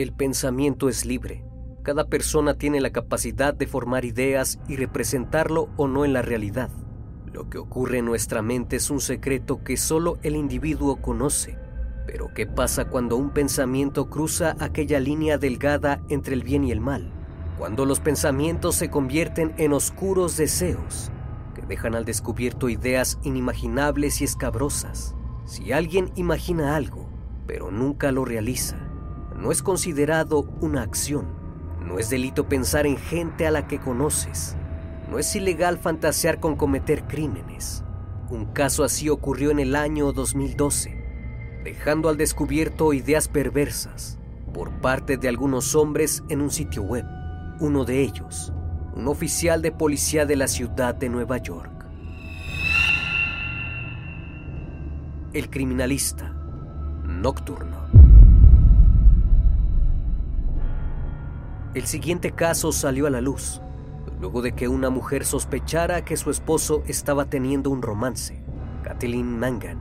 El pensamiento es libre. Cada persona tiene la capacidad de formar ideas y representarlo o no en la realidad. Lo que ocurre en nuestra mente es un secreto que solo el individuo conoce. Pero ¿qué pasa cuando un pensamiento cruza aquella línea delgada entre el bien y el mal? Cuando los pensamientos se convierten en oscuros deseos que dejan al descubierto ideas inimaginables y escabrosas. Si alguien imagina algo, pero nunca lo realiza, no es considerado una acción. No es delito pensar en gente a la que conoces. No es ilegal fantasear con cometer crímenes. Un caso así ocurrió en el año 2012, dejando al descubierto ideas perversas por parte de algunos hombres en un sitio web. Uno de ellos, un oficial de policía de la ciudad de Nueva York. El criminalista nocturno. El siguiente caso salió a la luz, luego de que una mujer sospechara que su esposo estaba teniendo un romance. Kathleen Mangan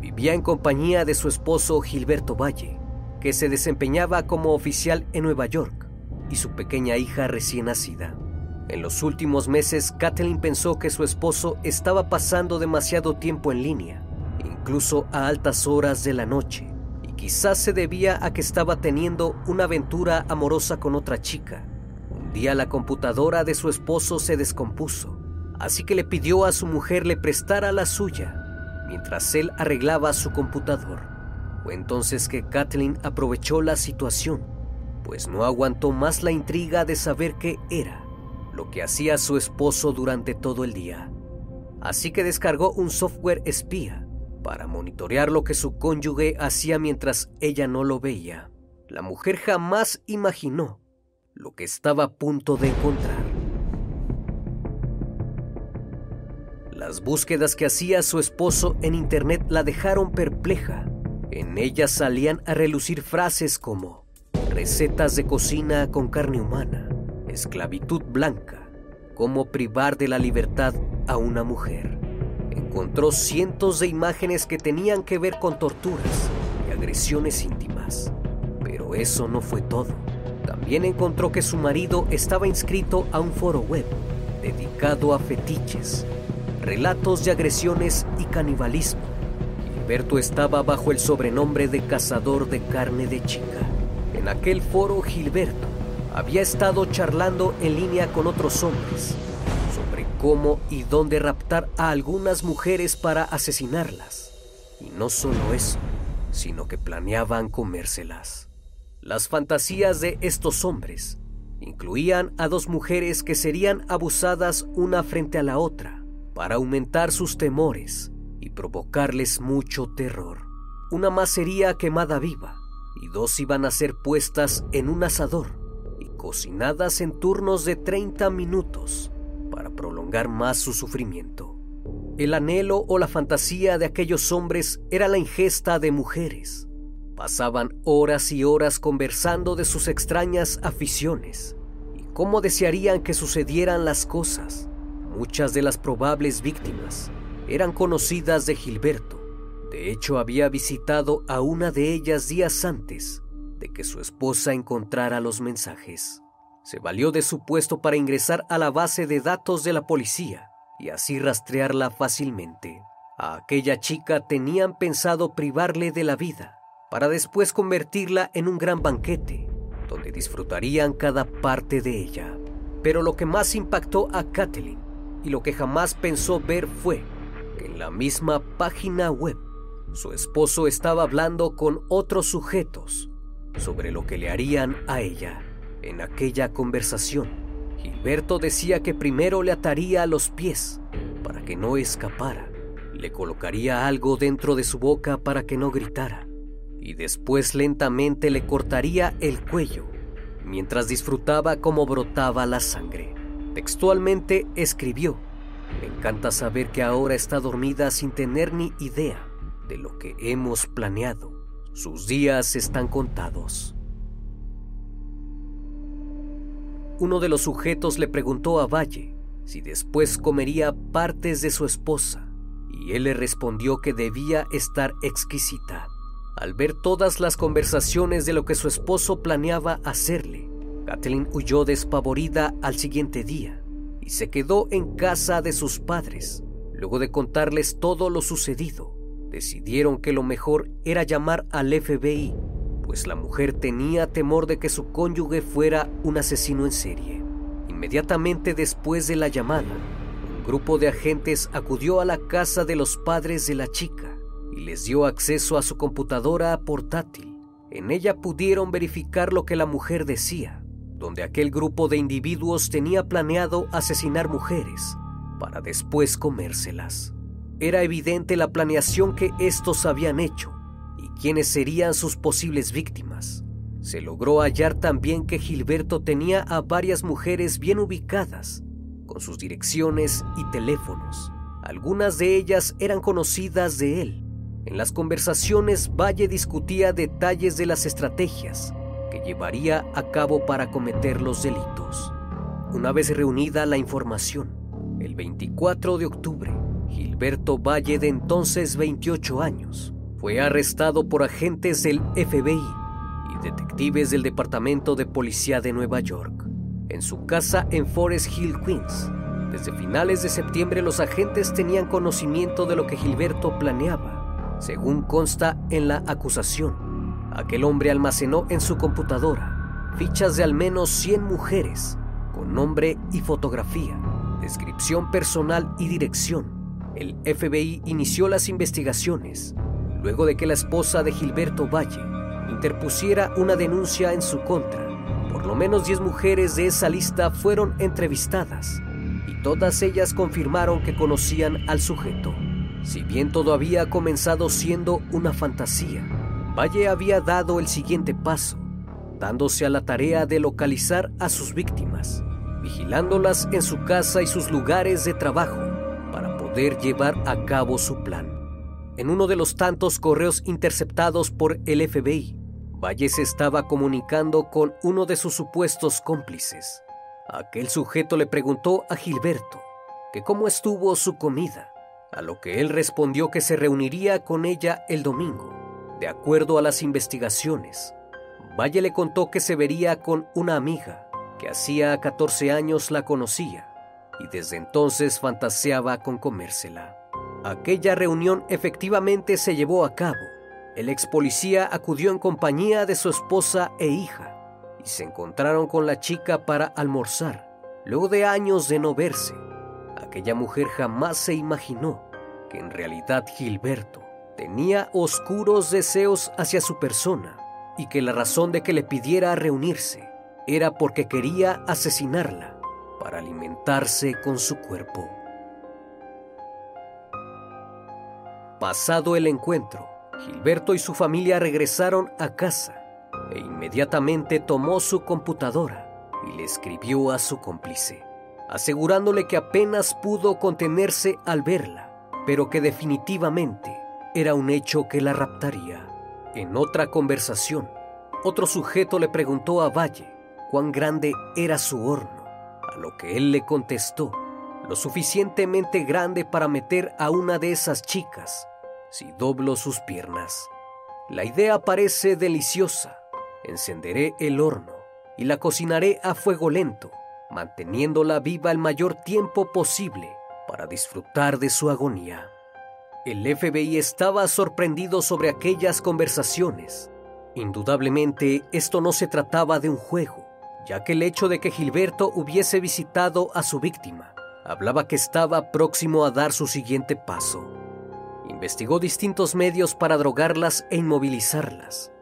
vivía en compañía de su esposo Gilberto Valle, que se desempeñaba como oficial en Nueva York, y su pequeña hija recién nacida. En los últimos meses, Kathleen pensó que su esposo estaba pasando demasiado tiempo en línea, incluso a altas horas de la noche Quizás se debía a que estaba teniendo una aventura amorosa con otra chica. Un día la computadora de su esposo se descompuso, así que le pidió a su mujer le prestara la suya mientras él arreglaba su computador. Fue entonces que Kathleen aprovechó la situación, pues no aguantó más la intriga de saber qué era lo que hacía su esposo durante todo el día. Así que descargó un software espía para monitorear lo que su cónyuge hacía mientras ella no lo veía. La mujer jamás imaginó lo que estaba a punto de encontrar. Las búsquedas que hacía su esposo en Internet la dejaron perpleja. En ellas salían a relucir frases como recetas de cocina con carne humana, esclavitud blanca, cómo privar de la libertad a una mujer encontró cientos de imágenes que tenían que ver con torturas y agresiones íntimas. Pero eso no fue todo. También encontró que su marido estaba inscrito a un foro web dedicado a fetiches, relatos de agresiones y canibalismo. Gilberto estaba bajo el sobrenombre de cazador de carne de chica. En aquel foro Gilberto había estado charlando en línea con otros hombres cómo y dónde raptar a algunas mujeres para asesinarlas. Y no solo eso, sino que planeaban comérselas. Las fantasías de estos hombres incluían a dos mujeres que serían abusadas una frente a la otra para aumentar sus temores y provocarles mucho terror. Una más sería quemada viva y dos iban a ser puestas en un asador y cocinadas en turnos de 30 minutos para prolongar más su sufrimiento. El anhelo o la fantasía de aquellos hombres era la ingesta de mujeres Pasaban horas y horas conversando de sus extrañas aficiones y cómo desearían que sucedieran las cosas. Muchas de las probables víctimas eran conocidas de Gilberto. De hecho, había visitado a una de ellas días antes de que su esposa encontrara los mensajes. Se valió de su puesto para ingresar a la base de datos de la policía y así rastrearla fácilmente. A aquella chica tenían pensado privarle de la vida para después convertirla en un gran banquete, donde disfrutarían cada parte de ella. Pero lo que más impactó a Kathleen y lo que jamás pensó ver fue que en la misma página web su esposo estaba hablando con otros sujetos sobre lo que le harían a ella. En aquella conversación, Gilberto decía que primero le ataría a los pies para que no escapara, le colocaría algo dentro de su boca para que no gritara y después lentamente le cortaría el cuello mientras disfrutaba cómo brotaba la sangre. Textualmente escribió, me encanta saber que ahora está dormida sin tener ni idea de lo que hemos planeado. Sus días están contados. Uno de los sujetos le preguntó a Valle si después comería partes de su esposa, y él le respondió que debía estar exquisita. Al ver todas las conversaciones de lo que su esposo planeaba hacerle, Kathleen huyó despavorida al siguiente día y se quedó en casa de sus padres. Luego de contarles todo lo sucedido, decidieron que lo mejor era llamar al FBI, pues la mujer tenía temor de que su cónyuge fuera un asesino en serie. Inmediatamente después de la llamada, un grupo de agentes acudió a la casa de los padres de la chica y les dio acceso a su computadora portátil. En ella pudieron verificar lo que la mujer decía, donde aquel grupo de individuos tenía planeado asesinar mujeres para después comérselas. Era evidente la planeación que estos habían hecho y quiénes serían sus posibles víctimas. Se logró hallar también que Gilberto tenía a varias mujeres bien ubicadas, con sus direcciones y teléfonos. Algunas de ellas eran conocidas de él en las conversaciones, Valle discutía detalles de las estrategias que llevaría a cabo para cometer los delitos. Una vez reunida la información, el 24 de octubre, Gilberto Valle, de entonces 28 años, fue arrestado por agentes del FBI y detectives del Departamento de Policía de Nueva York en su casa en Forest Hill, Queens. Desde finales de septiembre los agentes tenían conocimiento de lo que Gilberto planeaba según consta en la acusación, aquel hombre almacenó en su computadora fichas de al menos 100 mujeres con nombre y fotografía, descripción personal y dirección. El FBI inició las investigaciones luego de que la esposa de Gilberto Valle interpusiera una denuncia en su contra. Por lo menos 10 mujeres de esa lista fueron entrevistadas y todas ellas confirmaron que conocían al sujeto. Si bien todo había comenzado siendo una fantasía, Valle había dado el siguiente paso, dándose a la tarea de localizar a sus víctimas, vigilándolas en su casa y sus lugares de trabajo para poder llevar a cabo su plan. En uno de los tantos correos interceptados por el FBI, Valle se estaba comunicando con uno de sus supuestos cómplices. Aquel sujeto le preguntó a Gilberto que cómo estuvo su comida a lo que él respondió que se reuniría con ella el domingo. De acuerdo a las investigaciones, Valle le contó que se vería con una amiga que hacía 14 años la conocía y desde entonces fantaseaba con comérsela. Aquella reunión efectivamente se llevó a cabo. El ex policía acudió en compañía de su esposa e hija y se encontraron con la chica para almorzar. Luego de años de no verse, aquella mujer jamás se imaginó que en realidad Gilberto tenía oscuros deseos hacia su persona y que la razón de que le pidiera reunirse era porque quería asesinarla para alimentarse con su cuerpo. Pasado el encuentro, Gilberto y su familia regresaron a casa e inmediatamente tomó su computadora y le escribió a su cómplice, asegurándole que apenas pudo contenerse al verla, pero que definitivamente era un hecho que la raptaría. En otra conversación, otro sujeto le preguntó a Valle cuán grande era su horno, a lo que él le contestó, lo suficientemente grande para meter a una de esas chicas si doblo sus piernas. La idea parece deliciosa. Encenderé el horno y la cocinaré a fuego lento, manteniéndola viva el mayor tiempo posible para disfrutar de su agonía. El FBI estaba sorprendido sobre aquellas conversaciones. Indudablemente esto no se trataba de un juego, ya que el hecho de que Gilberto hubiese visitado a su víctima hablaba que estaba próximo a dar su siguiente paso. Investigó distintos medios para drogarlas e inmovilizarlas,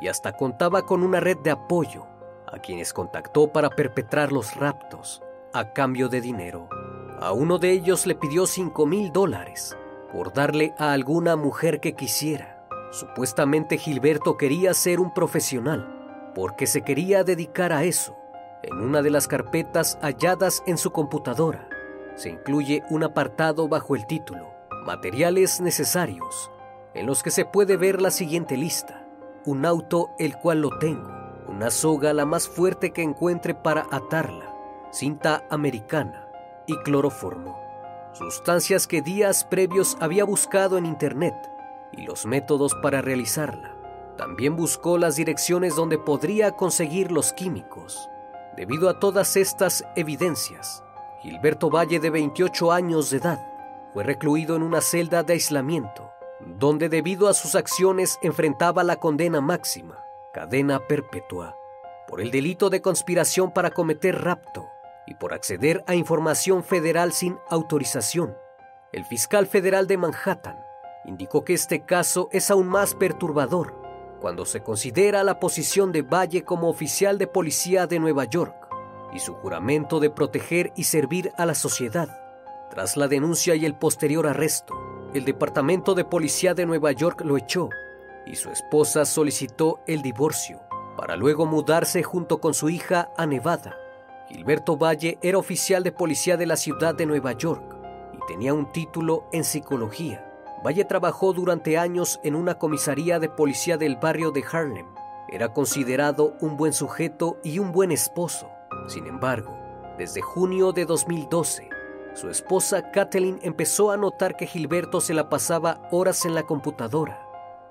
y hasta contaba con una red de apoyo a quienes contactó para perpetrar los raptos a cambio de dinero. A uno de ellos le pidió 5 mil dólares por darle a alguna mujer que quisiera. Supuestamente Gilberto quería ser un profesional porque se quería dedicar a eso. En una de las carpetas halladas en su computadora se incluye un apartado bajo el título Materiales necesarios, en los que se puede ver la siguiente lista. Un auto el cual lo tengo, una soga la más fuerte que encuentre para atarla, cinta americana y cloroformo sustancias que días previos había buscado en Internet y los métodos para realizarla. También buscó las direcciones donde podría conseguir los químicos. Debido a todas estas evidencias, Gilberto Valle, de 28 años de edad, fue recluido en una celda de aislamiento, donde debido a sus acciones enfrentaba la condena máxima, cadena perpetua, por el delito de conspiración para cometer rapto, y por acceder a información federal sin autorización. El fiscal federal de Manhattan indicó que este caso es aún más perturbador cuando se considera la posición de Valle como oficial de policía de Nueva York y su juramento de proteger y servir a la sociedad. Tras la denuncia y el posterior arresto, el Departamento de Policía de Nueva York lo echó y su esposa solicitó el divorcio para luego mudarse junto con su hija a Nevada Gilberto Valle era oficial de policía de la ciudad de Nueva York y tenía un título en psicología. Valle trabajó durante años en una comisaría de policía del barrio de Harlem. Era considerado un buen sujeto y un buen esposo. Sin embargo, desde junio de 2012, su esposa Kathleen empezó a notar que Gilberto se la pasaba horas en la computadora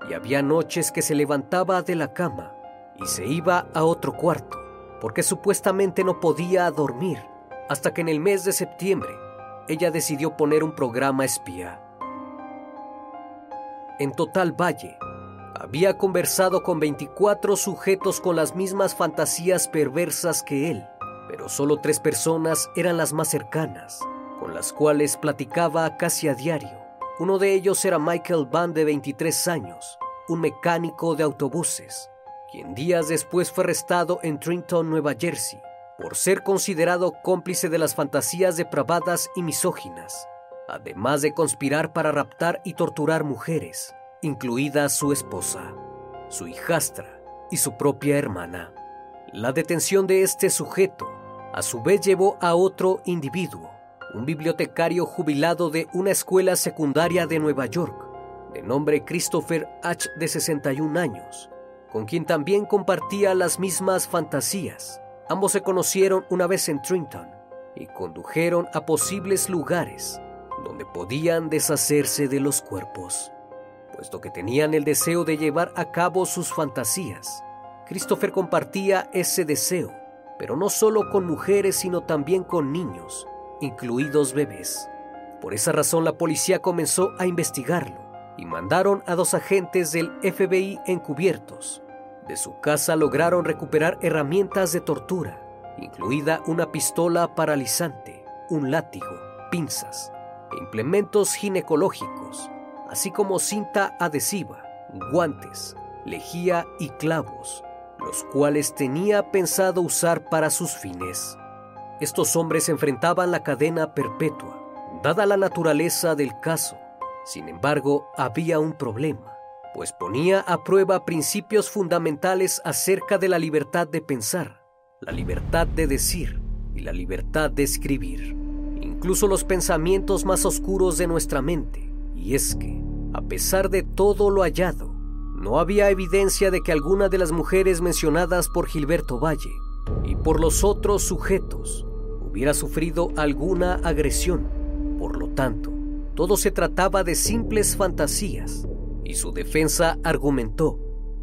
y había noches que se levantaba de la cama y se iba a otro cuarto porque supuestamente no podía dormir, hasta que en el mes de septiembre ella decidió poner un programa espía. En total Valle había conversado con 24 sujetos con las mismas fantasías perversas que él, pero solo tres personas eran las más cercanas, con las cuales platicaba casi a diario. Uno de ellos era Michael Van de 23 años, un mecánico de autobuses, quien días después fue arrestado en Trenton, Nueva Jersey, por ser considerado cómplice de las fantasías depravadas y misóginas, además de conspirar para raptar y torturar mujeres, incluida su esposa, su hijastra y su propia hermana. La detención de este sujeto a su vez llevó a otro individuo, un bibliotecario jubilado de una escuela secundaria de Nueva York, de nombre Christopher H. de 61 años, con quien también compartía las mismas fantasías. Ambos se conocieron una vez en Trenton y condujeron a posibles lugares donde podían deshacerse de los cuerpos. Puesto que tenían el deseo de llevar a cabo sus fantasías, Christopher compartía ese deseo, pero no solo con mujeres, sino también con niños, incluidos bebés. Por esa razón la policía comenzó a investigarlo y mandaron a dos agentes del FBI encubiertos. De su casa lograron recuperar herramientas de tortura, incluida una pistola paralizante, un látigo, pinzas e implementos ginecológicos, así como cinta adhesiva, guantes, lejía y clavos, los cuales tenía pensado usar para sus fines. Estos hombres enfrentaban la cadena perpetua, dada la naturaleza del caso. Sin embargo, había un problema, pues ponía a prueba principios fundamentales acerca de la libertad de pensar, la libertad de decir y la libertad de escribir, incluso los pensamientos más oscuros de nuestra mente. Y es que, a pesar de todo lo hallado, no había evidencia de que alguna de las mujeres mencionadas por Gilberto Valle y por los otros sujetos hubiera sufrido alguna agresión. Por lo tanto, todo se trataba de simples fantasías y su defensa argumentó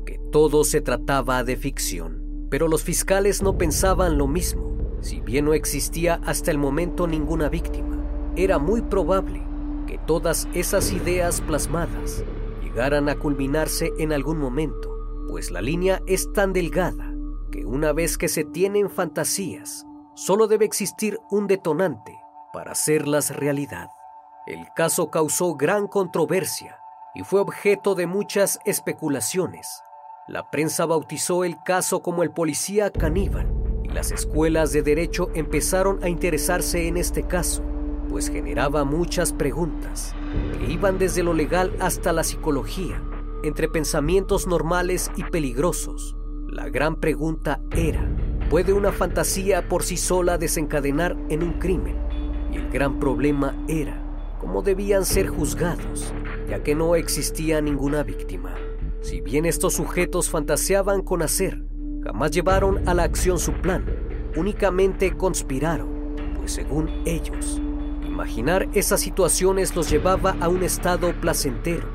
que todo se trataba de ficción. Pero los fiscales no pensaban lo mismo. Si bien no existía hasta el momento ninguna víctima, era muy probable que todas esas ideas plasmadas llegaran a culminarse en algún momento, pues la línea es tan delgada que una vez que se tienen fantasías, solo debe existir un detonante para hacerlas realidad. El caso causó gran controversia y fue objeto de muchas especulaciones. La prensa bautizó el caso como el policía caníbal y las escuelas de derecho empezaron a interesarse en este caso pues generaba muchas preguntas que iban desde lo legal hasta la psicología, entre pensamientos normales y peligrosos. La gran pregunta era, ¿puede una fantasía por sí sola desencadenar en un crimen? Y el gran problema era, ¿cómo debían ser juzgados? Ya que no existía ninguna víctima. Si bien estos sujetos fantaseaban con hacer, jamás llevaron a la acción su plan, únicamente conspiraron, pues según ellos, Imaginar esas situaciones los llevaba a un estado placentero.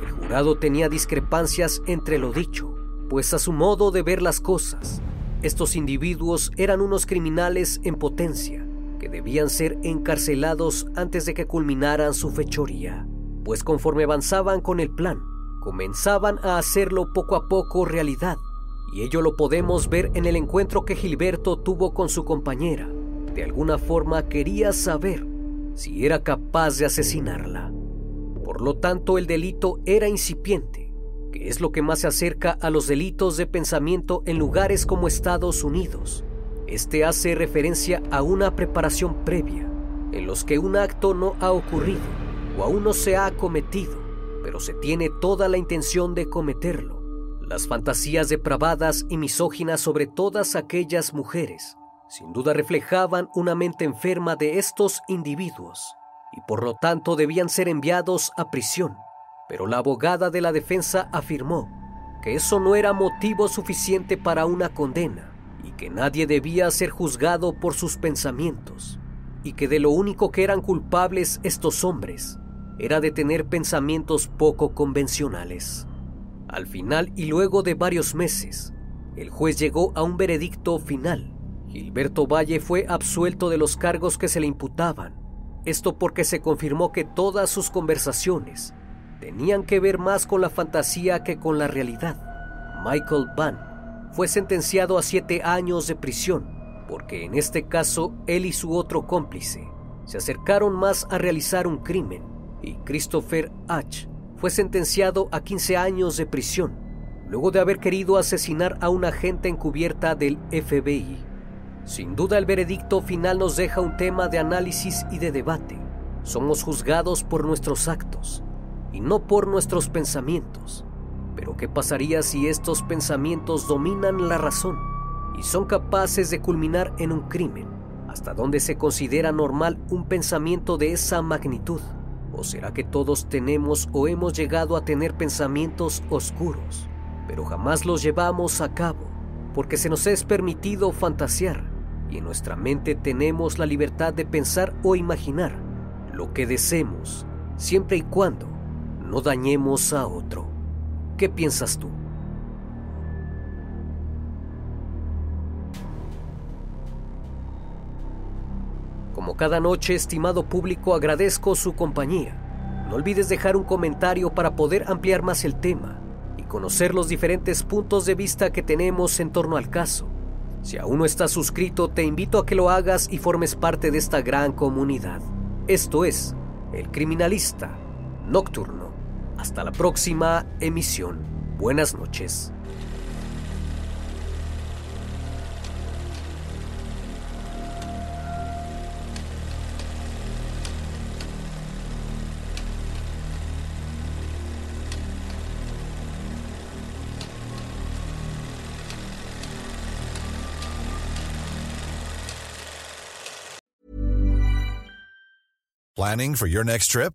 El jurado tenía discrepancias entre lo dicho, pues a su modo de ver las cosas, estos individuos eran unos criminales en potencia, que debían ser encarcelados antes de que culminaran su fechoría, pues conforme avanzaban con el plan, comenzaban a hacerlo poco a poco realidad, y ello lo podemos ver en el encuentro que Gilberto tuvo con su compañera. De alguna forma quería saber si era capaz de asesinarla. Por lo tanto, el delito era incipiente, que es lo que más se acerca a los delitos de pensamiento en lugares como Estados Unidos. Este hace referencia a una preparación previa, en los que un acto no ha ocurrido o aún no se ha cometido, pero se tiene toda la intención de cometerlo. Las fantasías depravadas y misóginas sobre todas aquellas mujeres sin duda reflejaban una mente enferma de estos individuos y por lo tanto debían ser enviados a prisión. Pero la abogada de la defensa afirmó que eso no era motivo suficiente para una condena y que nadie debía ser juzgado por sus pensamientos y que de lo único que eran culpables estos hombres era de tener pensamientos poco convencionales. Al final y luego de varios meses, el juez llegó a un veredicto final Gilberto Valle fue absuelto de los cargos que se le imputaban. Esto porque se confirmó que todas sus conversaciones tenían que ver más con la fantasía que con la realidad. Michael Vann fue sentenciado a siete años de prisión porque en este caso él y su otro cómplice se acercaron más a realizar un crimen y Christopher H. fue sentenciado a 15 años de prisión luego de haber querido asesinar a un agente encubierta del FBI. Sin duda el veredicto final nos deja un tema de análisis y de debate. Somos juzgados por nuestros actos y no por nuestros pensamientos. Pero ¿qué pasaría si estos pensamientos dominan la razón y son capaces de culminar en un crimen? ¿Hasta dónde se considera normal un pensamiento de esa magnitud? ¿O será que todos tenemos o hemos llegado a tener pensamientos oscuros, pero jamás los llevamos a cabo porque se nos es permitido fantasear y en nuestra mente tenemos la libertad de pensar o imaginar lo que deseemos, siempre y cuando no dañemos a otro. ¿Qué piensas tú? Como cada noche, estimado público, agradezco su compañía. No olvides dejar un comentario para poder ampliar más el tema y conocer los diferentes puntos de vista que tenemos en torno al caso. Si aún no estás suscrito, te invito a que lo hagas y formes parte de esta gran comunidad. Esto es El Criminalista Nocturno. Hasta la próxima emisión. Buenas noches. Planning for your next trip?